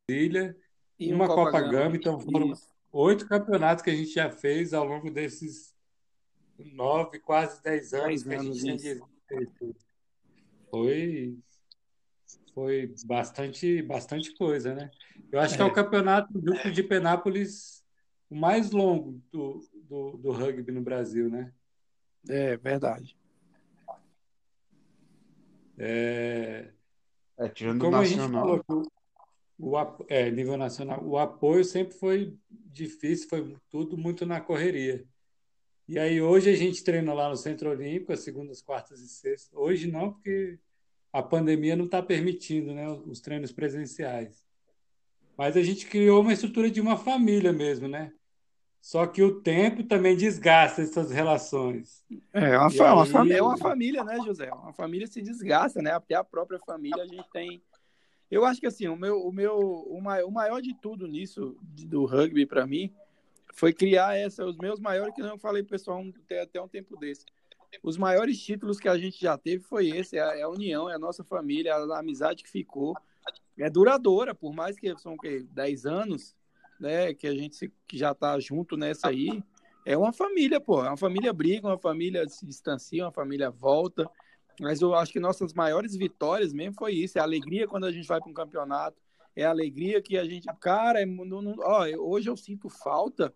ilha, E um uma Copa Gama. Gama, então foram Isso. oito campeonatos que a gente já fez ao longo desses nove, quase dez anos Dez que a gente tinha Foi, foi bastante, bastante coisa, né? Eu acho que é É. o campeonato junto de Penápolis o mais longo do, do, do rugby no Brasil, né? É verdade. É, É, tirando como a gente nacional. falou, o, é, nível nacional, o apoio sempre foi difícil, foi tudo muito na correria. E aí hoje a gente treina lá no Centro Olímpico, as segundas, quartas e sextas. Hoje não, porque a pandemia não está permitindo, né, os treinos presenciais. mas a gente criou uma estrutura de uma família mesmo, né? Só que o tempo também desgasta essas relações. É uma, fa aí... uma é uma família, né, José? Uma família se desgasta, né? Até a própria família a gente tem. Eu acho que assim, o meu, o meu, o maior, o maior de tudo nisso do rugby para mim foi criar essa, os meus maiores que não falei pessoal até um tempo desse. Os maiores títulos que a gente já teve foi esse, é a, é a união, é a nossa família, a, a amizade que ficou. É duradoura, por mais que são que 10 anos, né, que a gente que já tá junto nessa aí, é uma família, pô. É uma família briga, uma família se distancia, uma família volta. Mas eu acho que nossas maiores vitórias mesmo foi isso. É a alegria quando a gente vai para um campeonato. É a alegria que a gente. Cara, é, não, não, ó, hoje eu sinto falta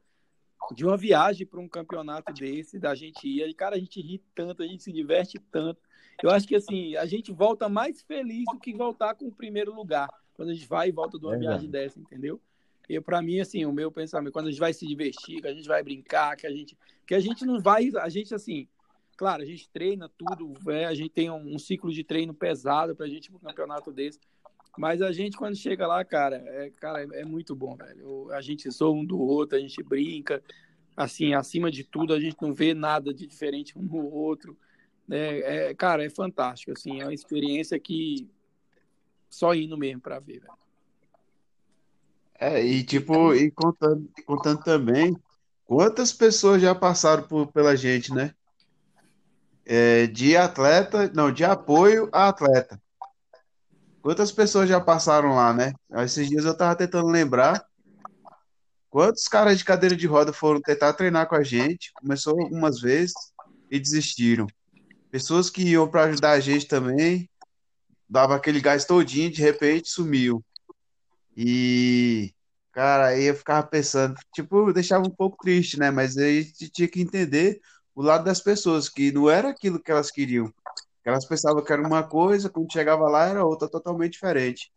de uma viagem para um campeonato desse, da gente ir. Cara, a gente ri tanto, a gente se diverte tanto. Eu acho que assim, a gente volta mais feliz do que voltar com o primeiro lugar. Quando a gente vai e volta de uma é viagem dessa, entendeu? E para mim, assim, o meu pensamento, quando a gente vai se divertir, que a gente vai brincar, que a gente, que a gente não vai, a gente assim, claro, a gente treina tudo, é, a gente tem um, um, ciclo de treino pesado para a gente um campeonato desse, mas a gente quando chega lá, cara, é, cara, é, é muito bom, velho. A gente zoa um do outro, a gente brinca, assim, acima de tudo, a gente não vê nada de diferente um no outro. É, é, cara, é fantástico, assim, é uma experiência que só indo mesmo para ver, velho. É, e tipo, e contando, contando também, quantas pessoas já passaram por, pela gente, né? É, de atleta, não, de apoio a atleta. Quantas pessoas já passaram lá, né? Esses dias eu tava tentando lembrar quantos caras de cadeira de roda foram tentar treinar com a gente, começou algumas vezes e desistiram. Pessoas que iam para ajudar a gente também, dava aquele gás todinho, de repente sumiu. E, cara, aí eu ficava pensando, tipo, deixava um pouco triste, né? Mas aí a gente tinha que entender o lado das pessoas, que não era aquilo que elas queriam. Elas pensavam que era uma coisa, quando chegava lá era outra totalmente diferente.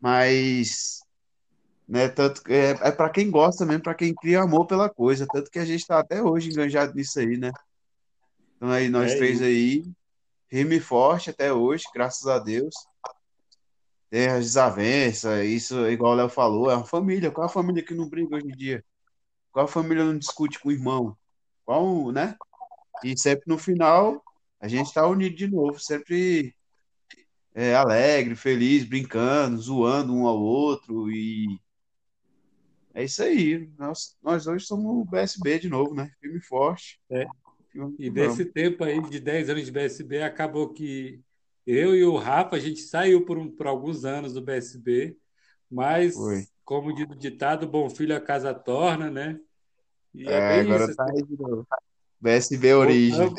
Mas, né, tanto é, é para quem gosta mesmo, para quem cria amor pela coisa, tanto que a gente está até hoje enganjado nisso aí, né? Então aí nós é três aí, firme e forte até hoje, graças a Deus tem as desavenças, isso, igual o Léo falou, é uma família. Qual a família que não briga hoje em dia? Qual a família não discute com o irmão? Qual, né? E sempre no final a gente está unido de novo, sempre é, alegre, feliz, brincando, zoando um ao outro e é isso aí. Nós, nós hoje somos o BSB de novo, né? Firme forte. É. E desse tempo aí de 10 anos de BSB, acabou que eu e o Rafa, a gente saiu por, um, por alguns anos do BSB, mas, Foi. como diz o ditado, bom filho a casa torna, né? E é, é agora isso, tá assim. aí de novo. BSB Origem.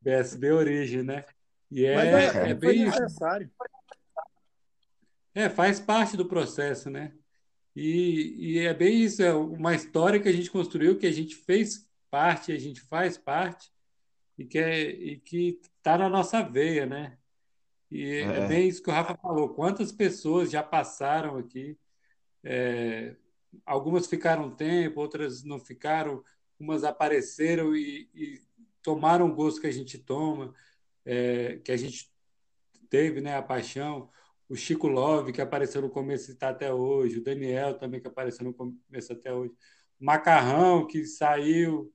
BSB Origem, né? E é, é, é bem necessário. É, faz parte do processo, né? E, e é bem isso, é uma história que a gente construiu, que a gente fez parte, a gente faz parte, e que é, e que está na nossa veia, né? E é. é bem isso que o Rafa falou. Quantas pessoas já passaram aqui? É, algumas ficaram um tempo, outras não ficaram, umas apareceram e, e tomaram o gosto que a gente toma, é, que a gente teve, né, a paixão. O Chico Love, que apareceu no começo e está até hoje. O Daniel também, que apareceu no começo até hoje. O Macarrão, que saiu,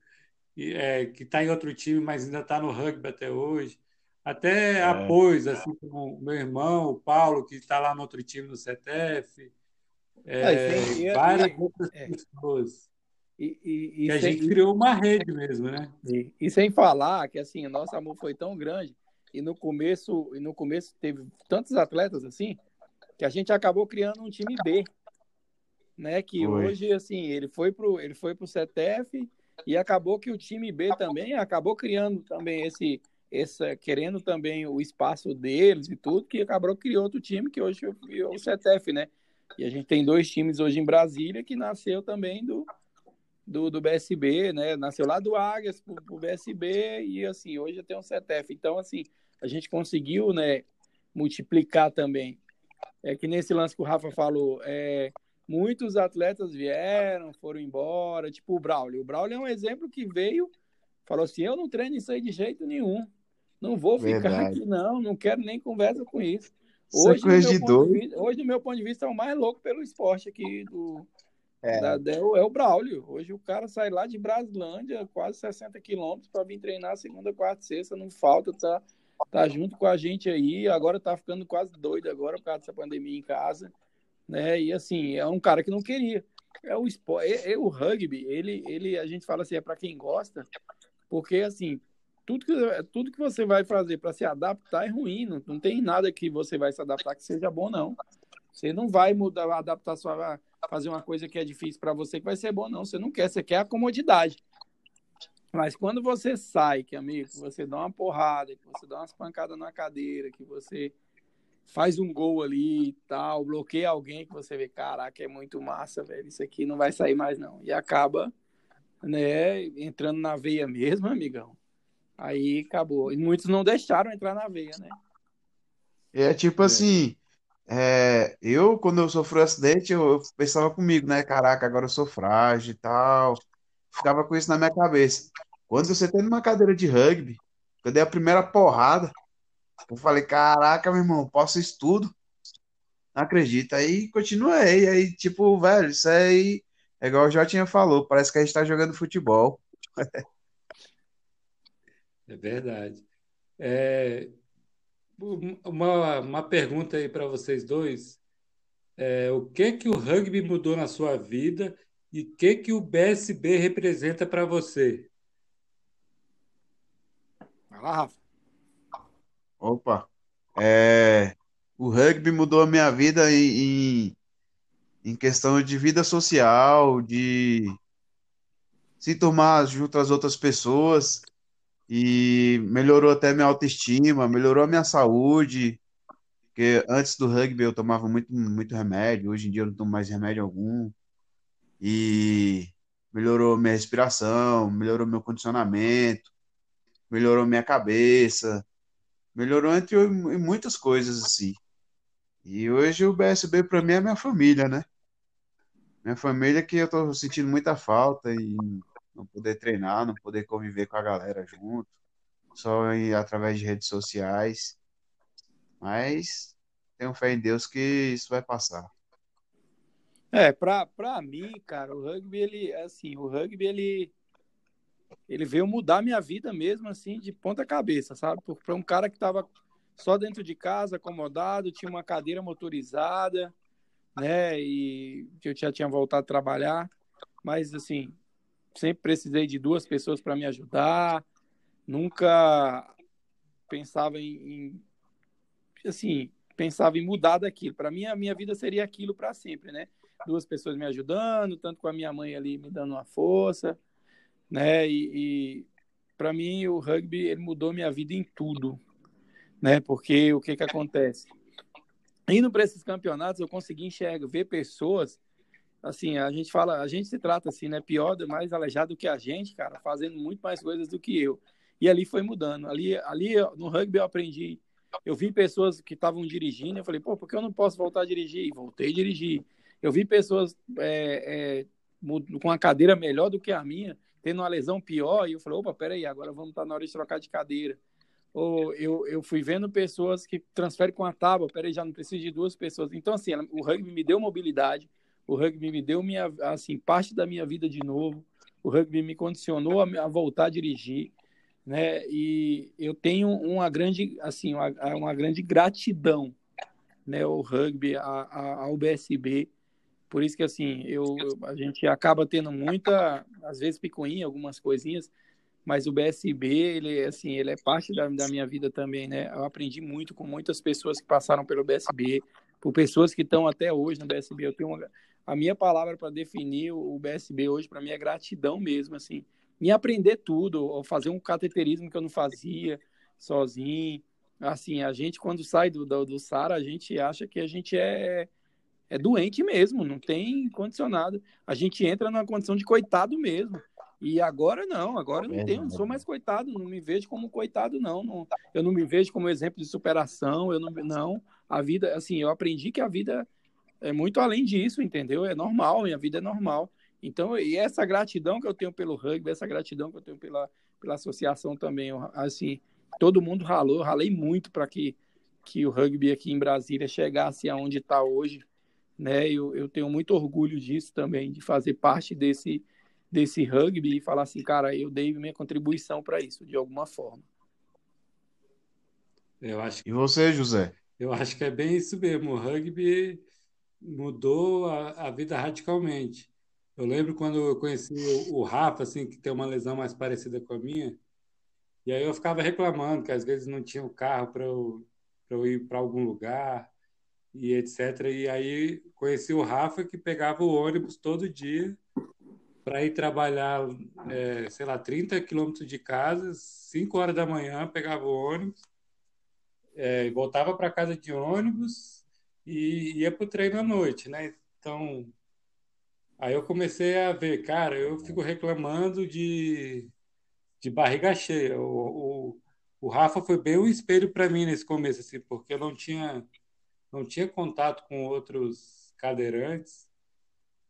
é, que está em outro time, mas ainda está no rugby até hoje até é. apoios, assim como o meu irmão, o Paulo, que está lá no outro time no CTF, é, é, várias e, outras é. pessoas. E, e, e a sem, gente criou uma rede mesmo, né? E, e sem falar que assim, nosso amor foi tão grande e no começo, e no começo teve tantos atletas assim que a gente acabou criando um time B, né? Que foi. hoje assim ele foi pro ele foi pro CTF e acabou que o time B também acabou criando também esse essa, querendo também o espaço deles e tudo, que acabou criou outro time que hoje é o CETEF, né? E a gente tem dois times hoje em Brasília que nasceu também do, do, do BSB, né? Nasceu lá do Águias pro, pro BSB e assim, hoje tem um CETEF. Então, assim, a gente conseguiu, né, multiplicar também. É que nesse lance que o Rafa falou, é, muitos atletas vieram, foram embora, tipo o Braulio. O Braulio é um exemplo que veio, falou assim: eu não treino isso aí de jeito nenhum. Não vou ficar Verdade. aqui, não, não quero nem conversa com isso. Hoje, de doido. Vista, hoje, do meu ponto de vista, é o mais louco pelo esporte aqui do, é. Da, é, o, é o Braulio. Hoje o cara sai lá de Braslândia, quase 60 quilômetros, para vir treinar segunda, quarta, sexta, não falta, tá, tá junto com a gente aí. Agora tá ficando quase doido agora por causa dessa pandemia em casa, né? E assim, é um cara que não queria. É o esporte, é, é o rugby, ele, ele, a gente fala assim, é para quem gosta, porque assim, tudo que, tudo que você vai fazer para se adaptar é ruim, não, não tem nada que você vai se adaptar que seja bom, não. Você não vai mudar, adaptar sua, fazer uma coisa que é difícil para você que vai ser bom, não. Você não quer, você quer a comodidade. Mas quando você sai, que amigo, você dá uma porrada, que você dá umas pancadas na cadeira, que você faz um gol ali e tal, bloqueia alguém que você vê, caraca, é muito massa, velho, isso aqui não vai sair mais não. E acaba, né, entrando na veia mesmo, amigão. Aí acabou. E muitos não deixaram entrar na veia, né? É tipo é. assim, é, eu, quando eu sofri o um acidente, eu, eu, pensava comigo, né? Caraca, agora eu sou frágil e tal. Ficava com isso na minha cabeça. Quando você tem numa cadeira de rugby, eu dei a primeira porrada, eu falei, caraca, meu irmão, posso isso tudo? Não acredito. Aí continuei. Aí, tipo, velho, isso aí é igual o Jotinha falou, parece que a gente tá jogando futebol. [LAUGHS] É verdade. É, uma, uma pergunta aí para vocês dois. É, o que que o rugby mudou na sua vida e o que que o BSB representa para você? Vai lá, Rafa. Opa. É, o rugby mudou a minha vida em, em questão de vida social, de se tomar junto às outras pessoas, e melhorou até minha autoestima, melhorou a minha saúde, porque antes do rugby eu tomava muito, muito remédio, hoje em dia eu não tomo mais remédio algum, e melhorou minha respiração, melhorou meu condicionamento, melhorou minha cabeça, melhorou entre muitas coisas assim. E hoje o BSB para mim é minha família, né? Minha família que eu tô sentindo muita falta e não poder treinar, não poder conviver com a galera junto, só através de redes sociais. Mas tenho fé em Deus que isso vai passar. É, pra, pra mim, cara, o rugby, ele, assim, o rugby, ele, ele veio mudar minha vida mesmo, assim, de ponta cabeça, sabe? Para um cara que tava só dentro de casa, acomodado, tinha uma cadeira motorizada, né? E eu já tinha voltado a trabalhar, mas, assim, sempre precisei de duas pessoas para me ajudar, nunca pensava em, em, assim, pensava em mudar daquilo. Para mim, a minha vida seria aquilo para sempre, né? Duas pessoas me ajudando, tanto com a minha mãe ali me dando uma força, né? E, e para mim o rugby ele mudou minha vida em tudo, né? Porque o que que acontece? Indo para esses campeonatos, eu consegui enxergar, ver pessoas assim, a gente fala, a gente se trata assim, né? Pior, mais aleijado do que a gente, cara, fazendo muito mais coisas do que eu. E ali foi mudando. Ali, ali no rugby eu aprendi. Eu vi pessoas que estavam dirigindo, eu falei, pô, por que eu não posso voltar a dirigir? E voltei a dirigir. Eu vi pessoas é, é, com uma cadeira melhor do que a minha, tendo uma lesão pior, e eu falei, opa, peraí, agora vamos estar na hora de trocar de cadeira. Ou eu, eu fui vendo pessoas que transferem com a tábua, peraí, já não preciso de duas pessoas. Então, assim, o rugby me deu mobilidade, o rugby me deu minha, assim, parte da minha vida de novo. O rugby me condicionou a, a voltar a dirigir, né? E eu tenho uma grande, assim, uma, uma grande gratidão, né? O rugby, a, a, ao BSB. Por isso que, assim, eu, a gente acaba tendo muita, às vezes, picuinha, algumas coisinhas, mas o BSB, ele, assim, ele é parte da, da minha vida também, né? Eu aprendi muito com muitas pessoas que passaram pelo BSB, por pessoas que estão até hoje no BSB. Eu tenho uma, a minha palavra para definir o BSB hoje, para mim, é gratidão mesmo, assim. Em aprender tudo, ou fazer um cateterismo que eu não fazia sozinho. Assim, a gente, quando sai do, do, do SARA, a gente acha que a gente é, é doente mesmo, não tem condicionado. A gente entra numa condição de coitado mesmo. E agora não, agora eu não tenho, não sou mais coitado, não me vejo como coitado, não. não eu não me vejo como exemplo de superação, eu não, não. A vida, assim, eu aprendi que a vida é muito além disso, entendeu? É normal, minha vida é normal. Então, e essa gratidão que eu tenho pelo rugby, essa gratidão que eu tenho pela, pela associação também, assim, todo mundo ralou, ralei muito para que que o rugby aqui em Brasília chegasse aonde está hoje, né? Eu, eu tenho muito orgulho disso também, de fazer parte desse, desse rugby e falar assim, cara, eu dei minha contribuição para isso, de alguma forma. Eu acho E você, José? Eu acho que é bem isso mesmo. O rugby mudou a, a vida radicalmente. Eu lembro quando eu conheci o, o Rafa, assim, que tem uma lesão mais parecida com a minha, e aí eu ficava reclamando que às vezes não tinha o carro para eu, eu ir para algum lugar e etc. E aí conheci o Rafa que pegava o ônibus todo dia para ir trabalhar, é, sei lá, 30 quilômetros de casa, 5 horas da manhã, pegava o ônibus, é, voltava para casa de ônibus e ia para o treino à noite, né? Então, aí eu comecei a ver, cara, eu fico reclamando de, de barriga cheia. O, o, o Rafa foi bem um espelho para mim nesse começo, assim, porque eu não tinha, não tinha contato com outros cadeirantes.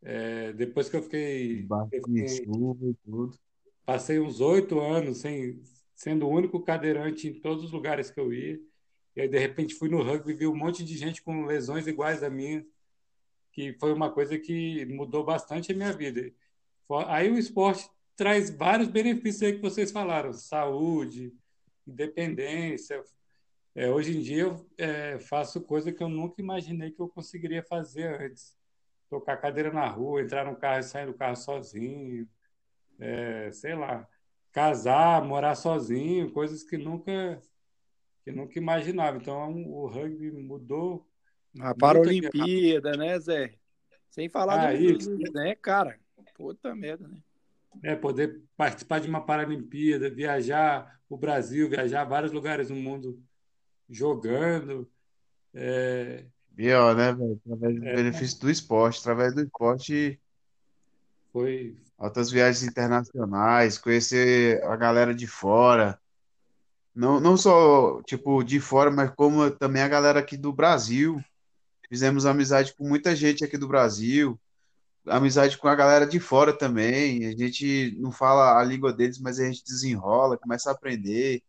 É, depois que eu fiquei, eu fiquei passei uns oito anos sem, sendo o único cadeirante em todos os lugares que eu ia. E aí, de repente, fui no rugby e vi um monte de gente com lesões iguais a minha, que foi uma coisa que mudou bastante a minha vida. Aí o esporte traz vários benefícios aí que vocês falaram: saúde, independência. É, hoje em dia eu é, faço coisa que eu nunca imaginei que eu conseguiria fazer antes. Tocar cadeira na rua, entrar no carro e sair do carro sozinho, é, sei lá, casar, morar sozinho, coisas que nunca que nunca imaginava. Então o rugby mudou. A Paralimpíada, né, Zé? Sem falar ah, do, isso. né, cara? Puta merda, né? É, poder participar de uma Paralimpíada, viajar o Brasil, viajar vários lugares no mundo jogando. É... Pior, né, velho? Através do é, benefício do esporte, através do esporte. Foi. Altas viagens internacionais, conhecer a galera de fora. Não, não só, tipo, de fora, mas como também a galera aqui do Brasil. Fizemos amizade com muita gente aqui do Brasil amizade com a galera de fora também. A gente não fala a língua deles, mas a gente desenrola, começa a aprender.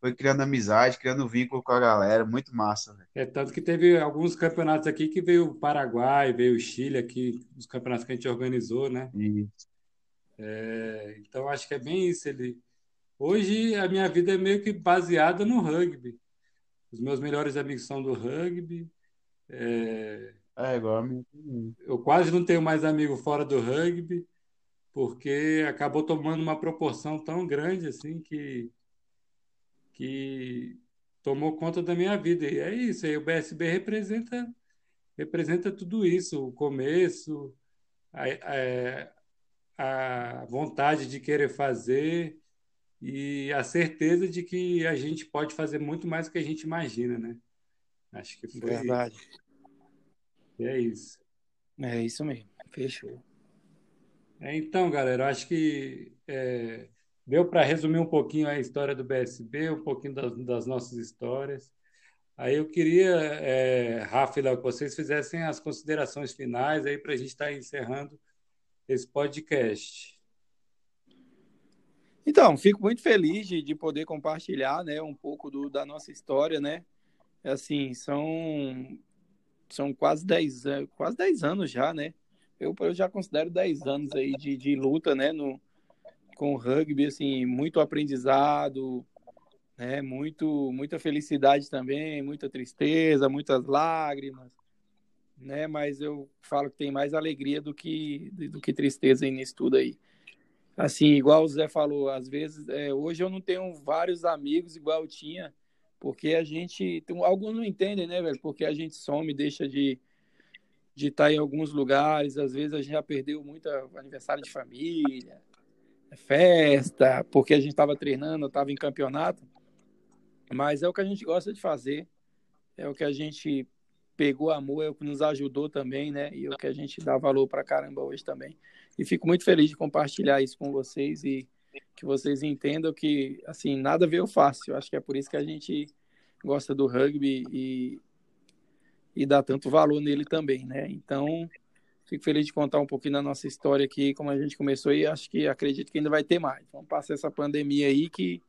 Foi criando amizade, criando vínculo com a galera, muito massa. Véio. É tanto que teve alguns campeonatos aqui que veio o Paraguai, veio o Chile aqui, os campeonatos que a gente organizou, né? Isso. É, então acho que é bem isso. Ele... Hoje a minha vida é meio que baseada no rugby. Os meus melhores amigos são do rugby. É... É, igual a minha Eu quase não tenho mais amigo fora do rugby, porque acabou tomando uma proporção tão grande assim que, que tomou conta da minha vida. E é isso, aí o BSB representa, representa tudo isso, o começo, a, a, a vontade de querer fazer e a certeza de que a gente pode fazer muito mais do que a gente imagina, né? Acho que foi Verdade. E é isso. É isso mesmo. Fechou. É, então, galera, acho que é, deu para resumir um pouquinho a história do BSB, um pouquinho das, das nossas histórias. Aí eu queria, é, Rafa, que vocês fizessem as considerações finais aí para a gente estar tá encerrando esse podcast. Então, fico muito feliz de, de poder compartilhar, né, um pouco do, da nossa história, né? Assim, são são quase 10, quase 10 anos já, né? Eu, eu já considero 10 anos aí de, de luta, né? No, com o rugby, assim, muito aprendizado, né? Muito, muita felicidade também, muita tristeza, muitas lágrimas, né? Mas eu falo que tem mais alegria do que, do que tristeza nisso tudo aí. Assim, igual o Zé falou, às vezes, é, hoje eu não tenho vários amigos igual eu tinha porque a gente. Alguns não entendem, né, velho? Porque a gente some, deixa de de estar em alguns lugares. Às vezes a gente já perdeu muito aniversário de família, festa, porque a gente estava treinando, estava em campeonato. Mas é o que a gente gosta de fazer, é o que a gente pegou amor, é o que nos ajudou também, né? E é o que a gente dá valor para caramba hoje também. E fico muito feliz de compartilhar isso com vocês e que vocês entendam que, assim, nada veio fácil. Acho que é por isso que a gente gosta do rugby e, e dá tanto valor nele também, né? Então, fico feliz de contar um pouquinho da nossa história aqui, como a gente começou e acho que acredito que ainda vai ter mais. Vamos passar essa pandemia aí que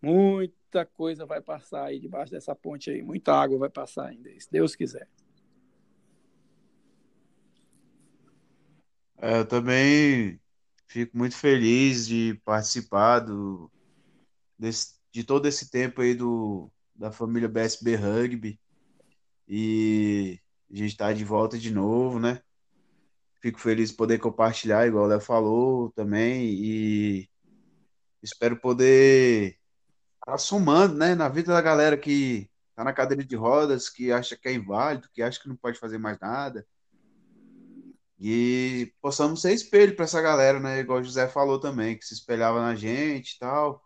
muita coisa vai passar aí debaixo dessa ponte aí, muita água vai passar ainda, se Deus quiser. Eu também fico muito feliz de participar do, desse, de todo esse tempo aí do, da família BSB Rugby. E a gente está de volta de novo, né? Fico feliz de poder compartilhar, igual o Léo falou também, e espero poder estar somando, né, na vida da galera que tá na cadeira de rodas, que acha que é inválido, que acha que não pode fazer mais nada. E possamos ser espelho para essa galera, né? Igual o José falou também, que se espelhava na gente e tal.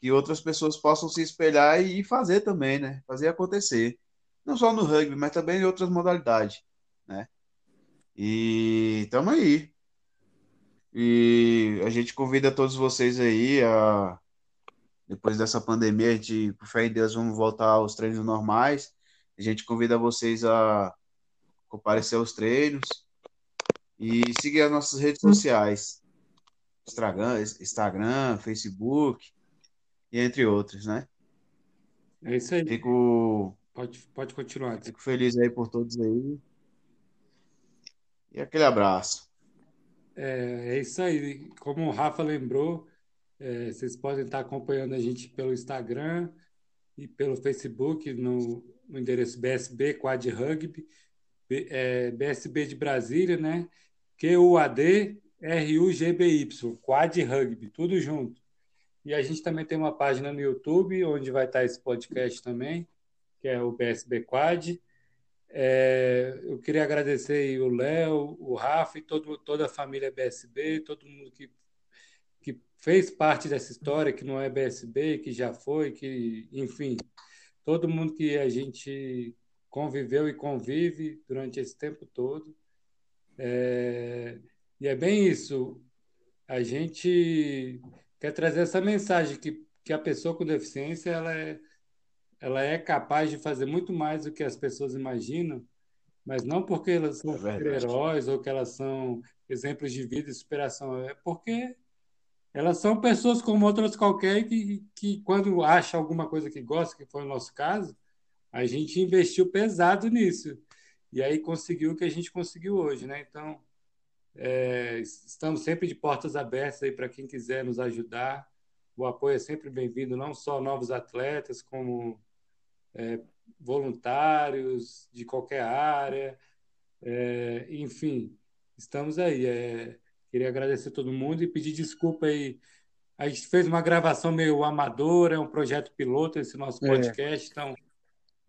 Que outras pessoas possam se espelhar e fazer também, né? Fazer acontecer. Não só no rugby, mas também em outras modalidades, né? E tamo aí. E a gente convida todos vocês aí a depois dessa pandemia, a gente, por fé em Deus, vamos voltar aos treinos normais. A gente convida vocês a comparecer aos treinos e seguir as nossas redes sociais. Instagram, Instagram, Facebook e entre outros, né? É isso aí. Fico, Pode, pode continuar. fico feliz aí por todos aí. E aquele abraço. É, é isso aí. Como o Rafa lembrou, é, vocês podem estar acompanhando a gente pelo Instagram e pelo Facebook no, no endereço BSB Quad Rugby, B- é, BSB de Brasília, né? Q-U-A-D R-U-G-B-Y, Quad Rugby, tudo junto. E a gente também tem uma página no YouTube, onde vai estar esse podcast também, que é o BSB Quad. É, eu queria agradecer o Léo, o Rafa e todo, toda a família BSB, todo mundo que, que fez parte dessa história, que não é BSB, que já foi, que, enfim, todo mundo que a gente conviveu e convive durante esse tempo todo. É, e é bem isso. A gente quer trazer essa mensagem que, que a pessoa com deficiência ela é, ela é capaz de fazer muito mais do que as pessoas imaginam, mas não porque elas são É super-heróis ou que elas são exemplos de vida e superação, é porque elas são pessoas como outras qualquer que, que quando acha alguma coisa que gosta, que foi o nosso caso, a gente investiu pesado nisso. E aí conseguiu o que a gente conseguiu hoje, né? Então, é, estamos sempre de portas abertas aí para quem quiser nos ajudar. O apoio é sempre bem-vindo, não só novos atletas, como é, voluntários de qualquer área. É, enfim, estamos aí. É, queria agradecer a todo mundo e pedir desculpa aí. A gente fez uma gravação meio amadora, é um projeto piloto esse nosso É. podcast, então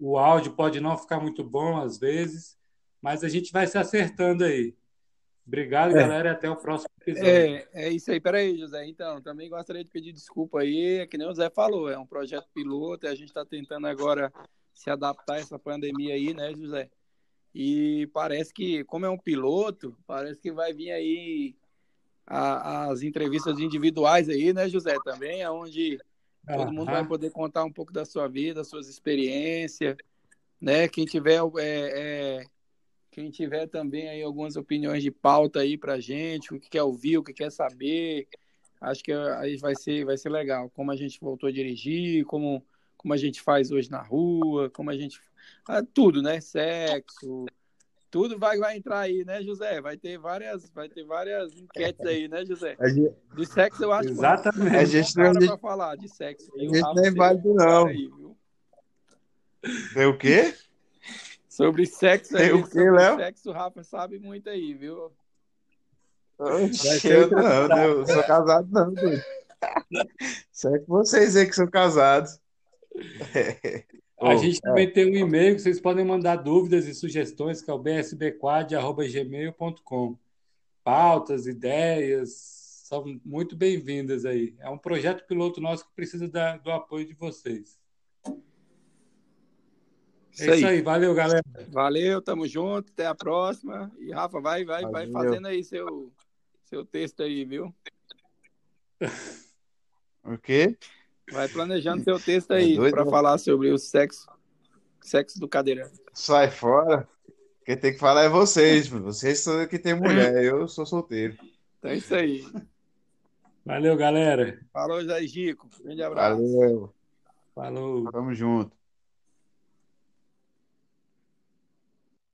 o áudio pode não ficar muito bom às vezes, mas a gente vai se acertando aí. Obrigado, É. galera, e até o próximo episódio. É, é isso aí. Peraí, José. Então, também gostaria de pedir desculpa aí, é que nem o Zé falou, é um projeto piloto e a gente está tentando agora se adaptar a essa pandemia aí, né, José? E parece que, como é um piloto, parece que vai vir aí a- as entrevistas individuais aí, né, José? Também, onde todo mundo vai poder contar um pouco da sua vida, suas experiências, né? Quem tiver, é, é, quem tiver também aí algumas opiniões de pauta aí pra gente, o que quer ouvir, o que quer saber, acho que aí vai ser, vai ser legal. Como a gente voltou a dirigir, como, como a gente faz hoje na rua, como a gente. ah, tudo, né? Sexo, tudo vai, vai entrar aí, né, José? Vai ter várias, vai ter várias enquetes aí, né, José? Gente, De sexo eu acho que Exatamente. a gente não pra falar de sexo. a gente não é válido, não. aí, viu? Tem o quê? [LAUGHS] Sobre sexo Tem aí, o quê, sobre Léo? sexo, o Rafa sabe muito aí, viu? Oxe, eu não, não, eu sou casado não. [LAUGHS] Só que vocês aí que são casados. [LAUGHS] A gente também tem um e-mail que vocês podem mandar dúvidas e sugestões, que é o bsbquad.gmail.com. Pautas, ideias, são muito bem-vindas aí. É um projeto piloto nosso que precisa da- do apoio de vocês. É Isso isso aí. aí, valeu, galera. Valeu, tamo junto, até a próxima. E Rafa, vai, vai, vai fazendo aí seu, seu texto aí, viu? O quê? Vai planejando seu texto Tá aí doido, para né? falar sobre o sexo, sexo do cadeirante. Sai fora. Quem tem que falar é vocês. Vocês são que tem mulher, eu sou solteiro. Então é isso aí. Valeu, galera. Falou, Zé Gico. Grande abraço. Valeu. Falou. Tamo junto.